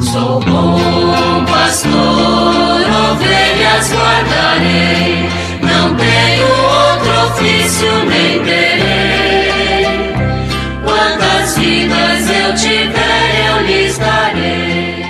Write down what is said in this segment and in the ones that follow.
Sou bom pastor, ovelhas guardarei, não tenho outro ofício nem terei. Quantas vidas eu tiver, eu lhes darei.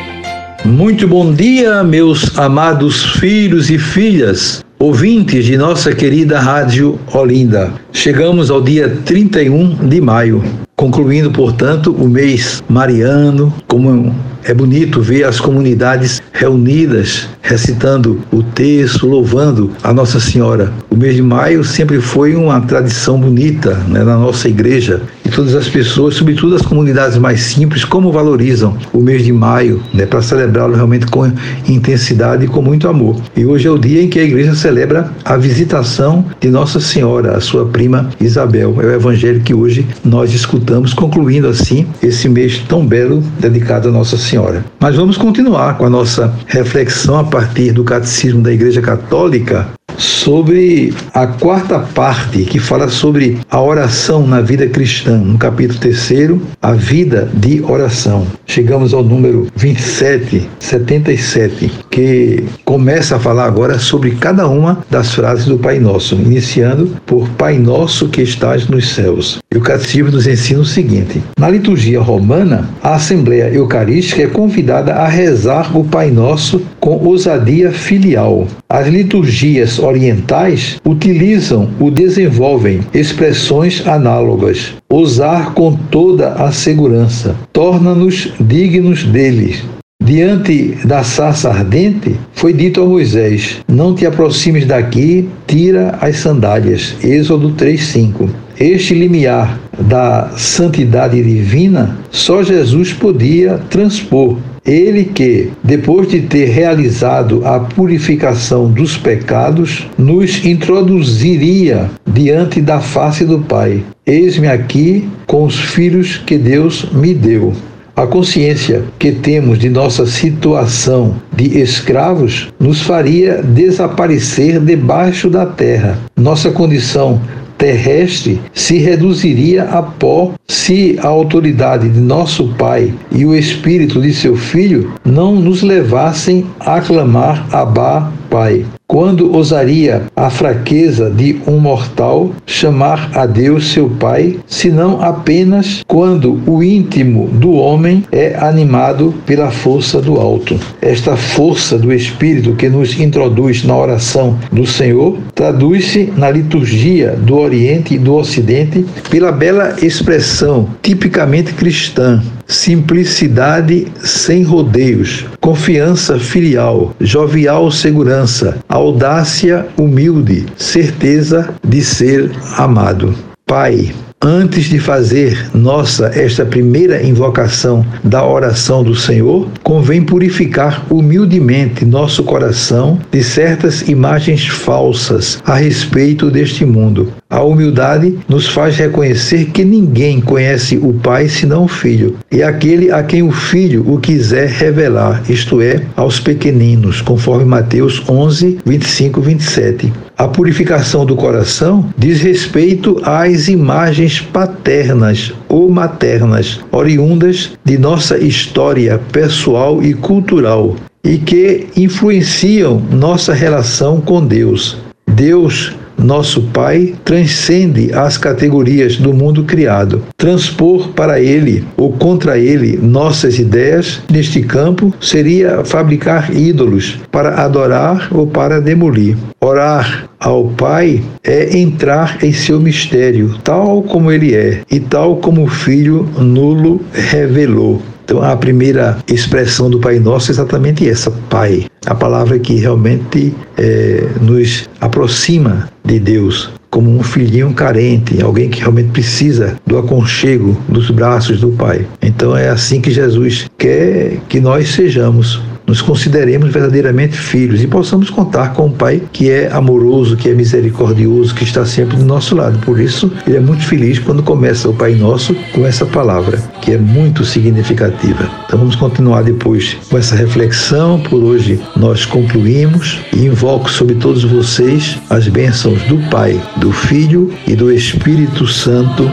Muito bom dia, meus amados filhos e filhas, ouvintes de nossa querida Rádio Olinda. Chegamos ao dia 31 de maio, concluindo, portanto, o mês mariano, como é bonito ver as comunidades reunidas, recitando o texto, louvando a Nossa Senhora. O mês de maio sempre foi uma tradição bonita né, na nossa igreja e todas as pessoas, sobretudo as comunidades mais simples, como valorizam o mês de maio né, para celebrá-lo realmente com intensidade e com muito amor. E hoje é o dia em que a igreja celebra a visitação de Nossa Senhora, a sua prima Isabel. É o evangelho que hoje nós escutamos, concluindo assim esse mês tão belo dedicado a Nossa Senhora. Senhora. Mas vamos continuar com a nossa reflexão a partir do Catecismo da Igreja Católica sobre a quarta parte que fala sobre a oração na vida cristã, no capítulo terceiro, a vida de oração. Chegamos ao número 27, 77, que começa a falar agora sobre cada uma das frases do Pai Nosso, iniciando por Pai Nosso que estás nos céus. E o catecismo nos ensina o seguinte: na liturgia romana, a Assembleia Eucarística é convidada a rezar o Pai Nosso com ousadia filial. As liturgias orientais utilizam ou desenvolvem expressões análogas. Usar com toda a segurança torna-nos dignos deles. Diante da sarça ardente, foi dito a Moisés: Não te aproximes daqui, tira as sandálias. Êxodo 3:5. Este limiar da santidade divina só Jesus podia transpor ele que, depois de ter realizado a purificação dos pecados, nos introduziria diante da face do Pai. Eis-me aqui com os filhos que Deus me deu. A consciência que temos de nossa situação de escravos nos faria desaparecer debaixo da terra. Nossa condição terrestre se reduziria a pó se a autoridade de nosso Pai e o Espírito de seu Filho não nos levassem a clamar Abá, Pai. Quando ousaria a fraqueza de um mortal chamar a Deus seu Pai, senão apenas quando o íntimo do homem é animado pela força do alto? Esta força do Espírito que nos introduz na oração do Senhor traduz-se na liturgia do Oriente e do Ocidente pela bela expressão tipicamente cristã simplicidade sem rodeios, confiança filial, jovial segurança, audácia humilde, certeza de ser amado. Pai, Antes de fazer nossa esta primeira invocação da oração do Senhor, convém purificar humildemente nosso coração de certas imagens falsas a respeito deste mundo. A humildade nos faz reconhecer que ninguém conhece o Pai senão o Filho, e aquele a quem o Filho o quiser revelar, isto é, aos pequeninos, conforme Mateus 11, 25 27. A purificação do coração diz respeito às imagens paternas ou maternas, oriundas de nossa história pessoal e cultural e que influenciam nossa relação com Deus. Deus nosso Pai transcende as categorias do mundo criado. Transpor para ele ou contra ele nossas ideias neste campo seria fabricar ídolos para adorar ou para demolir. Orar ao Pai é entrar em seu mistério, tal como ele é e tal como o Filho nulo revelou. Então, a primeira expressão do Pai Nosso é exatamente essa, Pai. A palavra que realmente é, nos aproxima de Deus, como um filhinho carente, alguém que realmente precisa do aconchego dos braços do Pai. Então é assim que Jesus quer que nós sejamos nos consideremos verdadeiramente filhos e possamos contar com um Pai que é amoroso, que é misericordioso, que está sempre do nosso lado. Por isso, ele é muito feliz quando começa o Pai Nosso com essa palavra, que é muito significativa. Então vamos continuar depois com essa reflexão. Por hoje nós concluímos e invoco sobre todos vocês as bênçãos do Pai, do Filho e do Espírito Santo.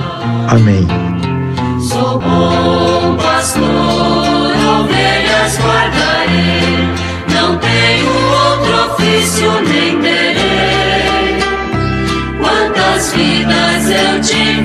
Amém. Sou bom pastor, ovelhas vidas eu tiver.